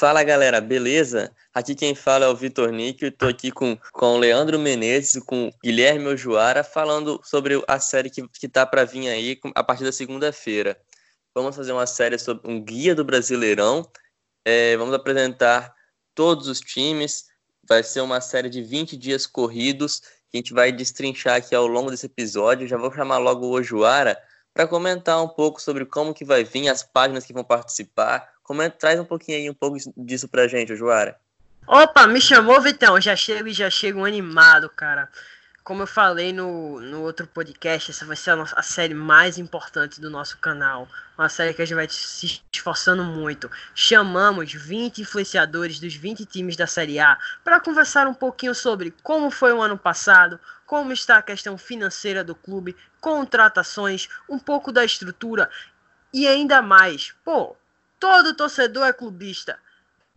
Fala galera, beleza? Aqui quem fala é o Vitor Nick, estou aqui com, com o Leandro Menezes e com o Guilherme Ojuara falando sobre a série que, que tá para vir aí a partir da segunda-feira. Vamos fazer uma série sobre um guia do Brasileirão, é, vamos apresentar todos os times, vai ser uma série de 20 dias corridos que a gente vai destrinchar aqui ao longo desse episódio. Já vou chamar logo o Ojuara para comentar um pouco sobre como que vai vir, as páginas que vão participar, Comenta, traz um pouquinho aí, um pouco disso pra gente, Joara. Opa, me chamou, Vitão. Já chego e já chego animado, cara. Como eu falei no, no outro podcast, essa vai ser a, nossa, a série mais importante do nosso canal. Uma série que a gente vai se esforçando muito. Chamamos 20 influenciadores dos 20 times da Série A para conversar um pouquinho sobre como foi o ano passado, como está a questão financeira do clube, contratações, um pouco da estrutura e ainda mais. Pô, Todo torcedor é clubista.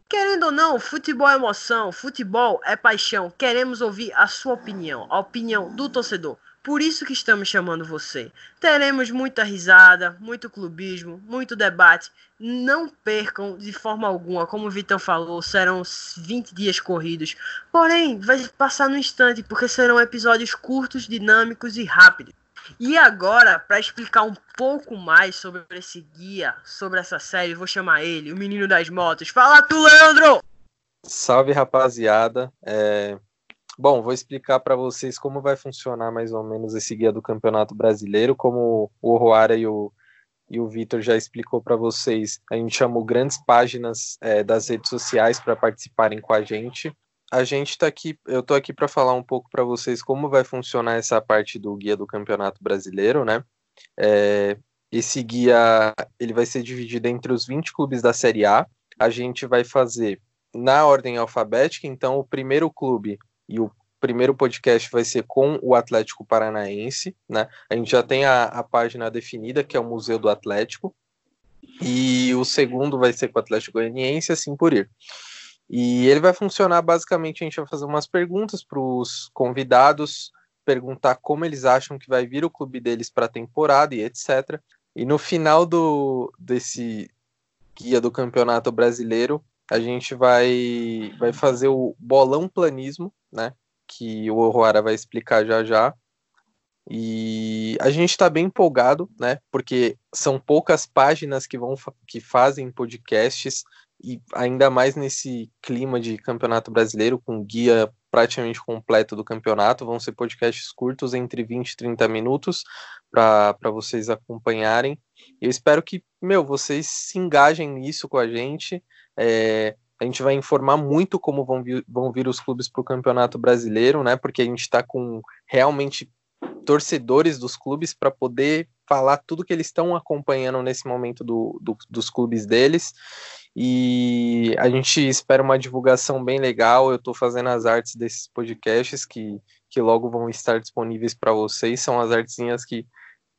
Querendo ou não, futebol é emoção, futebol é paixão. Queremos ouvir a sua opinião, a opinião do torcedor. Por isso que estamos chamando você. Teremos muita risada, muito clubismo, muito debate. Não percam de forma alguma, como o Vitão falou, serão 20 dias corridos. Porém, vai passar no instante, porque serão episódios curtos, dinâmicos e rápidos. E agora, para explicar um pouco mais sobre esse guia, sobre essa série, vou chamar ele, o menino das motos. Fala tu, Leandro! Salve, rapaziada. É... Bom, vou explicar para vocês como vai funcionar mais ou menos esse guia do Campeonato Brasileiro, como o Roara e o, e o Vitor já explicou para vocês. A gente chamou grandes páginas é, das redes sociais para participarem com a gente a gente está aqui, eu estou aqui para falar um pouco para vocês como vai funcionar essa parte do guia do Campeonato Brasileiro, né? É, esse guia ele vai ser dividido entre os 20 clubes da Série A. A gente vai fazer na ordem alfabética, então o primeiro clube e o primeiro podcast vai ser com o Atlético Paranaense, né? A gente já tem a, a página definida, que é o Museu do Atlético, e o segundo vai ser com o Atlético Goianiense, assim por ir. E ele vai funcionar basicamente, a gente vai fazer umas perguntas para os convidados, perguntar como eles acham que vai vir o clube deles para a temporada e etc. E no final do, desse guia do Campeonato Brasileiro, a gente vai, vai fazer o bolão planismo, né? Que o Roara vai explicar já já. E a gente está bem empolgado, né? Porque são poucas páginas que vão que fazem podcasts e ainda mais nesse clima de campeonato brasileiro, com guia praticamente completo do campeonato. Vão ser podcasts curtos, entre 20 e 30 minutos, para vocês acompanharem. Eu espero que, meu, vocês se engajem nisso com a gente. É, a gente vai informar muito como vão vir, vão vir os clubes para o campeonato brasileiro, né? Porque a gente está com realmente torcedores dos clubes para poder falar tudo que eles estão acompanhando nesse momento do, do, dos clubes deles. E a gente espera uma divulgação bem legal. Eu estou fazendo as artes desses podcasts que, que logo vão estar disponíveis para vocês. São as artezinhas que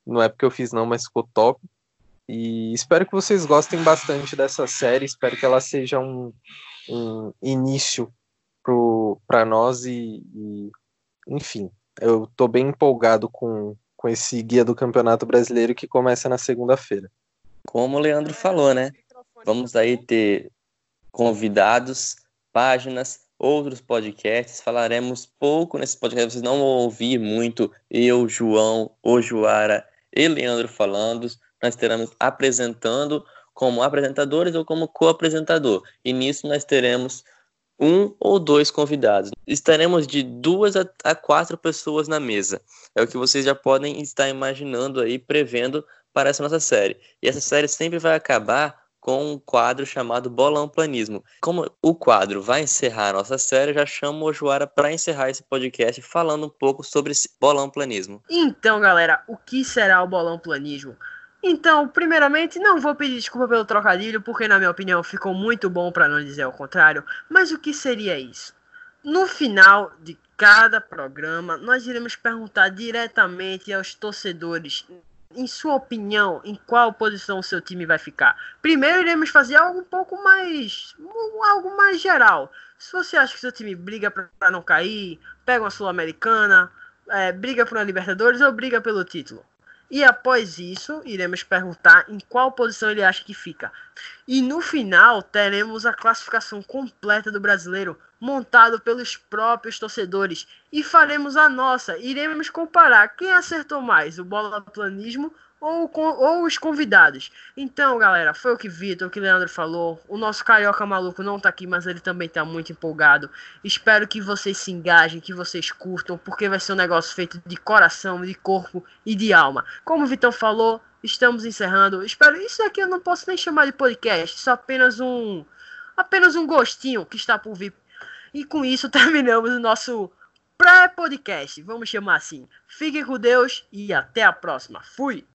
não é porque eu fiz, não, mas ficou top. E espero que vocês gostem bastante dessa série. Espero que ela seja um, um início para nós e, e, enfim, eu estou bem empolgado com, com esse guia do Campeonato Brasileiro que começa na segunda-feira. Como o Leandro falou, né? Vamos aí ter convidados, páginas, outros podcasts. Falaremos pouco nesse podcast. Vocês não vão ouvir muito eu, João, o Joara e Leandro falando. Nós teremos apresentando como apresentadores ou como co-apresentador. E nisso nós teremos um ou dois convidados. Estaremos de duas a quatro pessoas na mesa. É o que vocês já podem estar imaginando aí, prevendo para essa nossa série. E essa série sempre vai acabar com um quadro chamado Bolão Planismo. Como o quadro vai encerrar a nossa série, já chamo o Joara para encerrar esse podcast falando um pouco sobre esse Bolão Planismo. Então, galera, o que será o Bolão Planismo? Então, primeiramente, não vou pedir desculpa pelo trocadilho, porque na minha opinião ficou muito bom para não dizer o contrário, mas o que seria isso? No final de cada programa, nós iremos perguntar diretamente aos torcedores em sua opinião, em qual posição o seu time vai ficar? Primeiro iremos fazer algo um pouco mais. algo mais geral. Se você acha que seu time briga para não cair, pega uma Sul-Americana, é, briga por uma Libertadores ou briga pelo título. E após isso, iremos perguntar em qual posição ele acha que fica. E no final, teremos a classificação completa do brasileiro, montado pelos próprios torcedores. E faremos a nossa. Iremos comparar quem acertou mais, o bola planismo ou, ou os convidados. Então, galera, foi o que Vitor, o que Leandro falou. O nosso carioca maluco não tá aqui, mas ele também tá muito empolgado. Espero que vocês se engajem, que vocês curtam, porque vai ser um negócio feito de coração, de corpo e de alma. Como o Vitão falou, estamos encerrando. Espero. Isso aqui eu não posso nem chamar de podcast, isso é apenas um. apenas um gostinho que está por vir. E com isso terminamos o nosso pré-podcast, vamos chamar assim. Fiquem com Deus e até a próxima. Fui!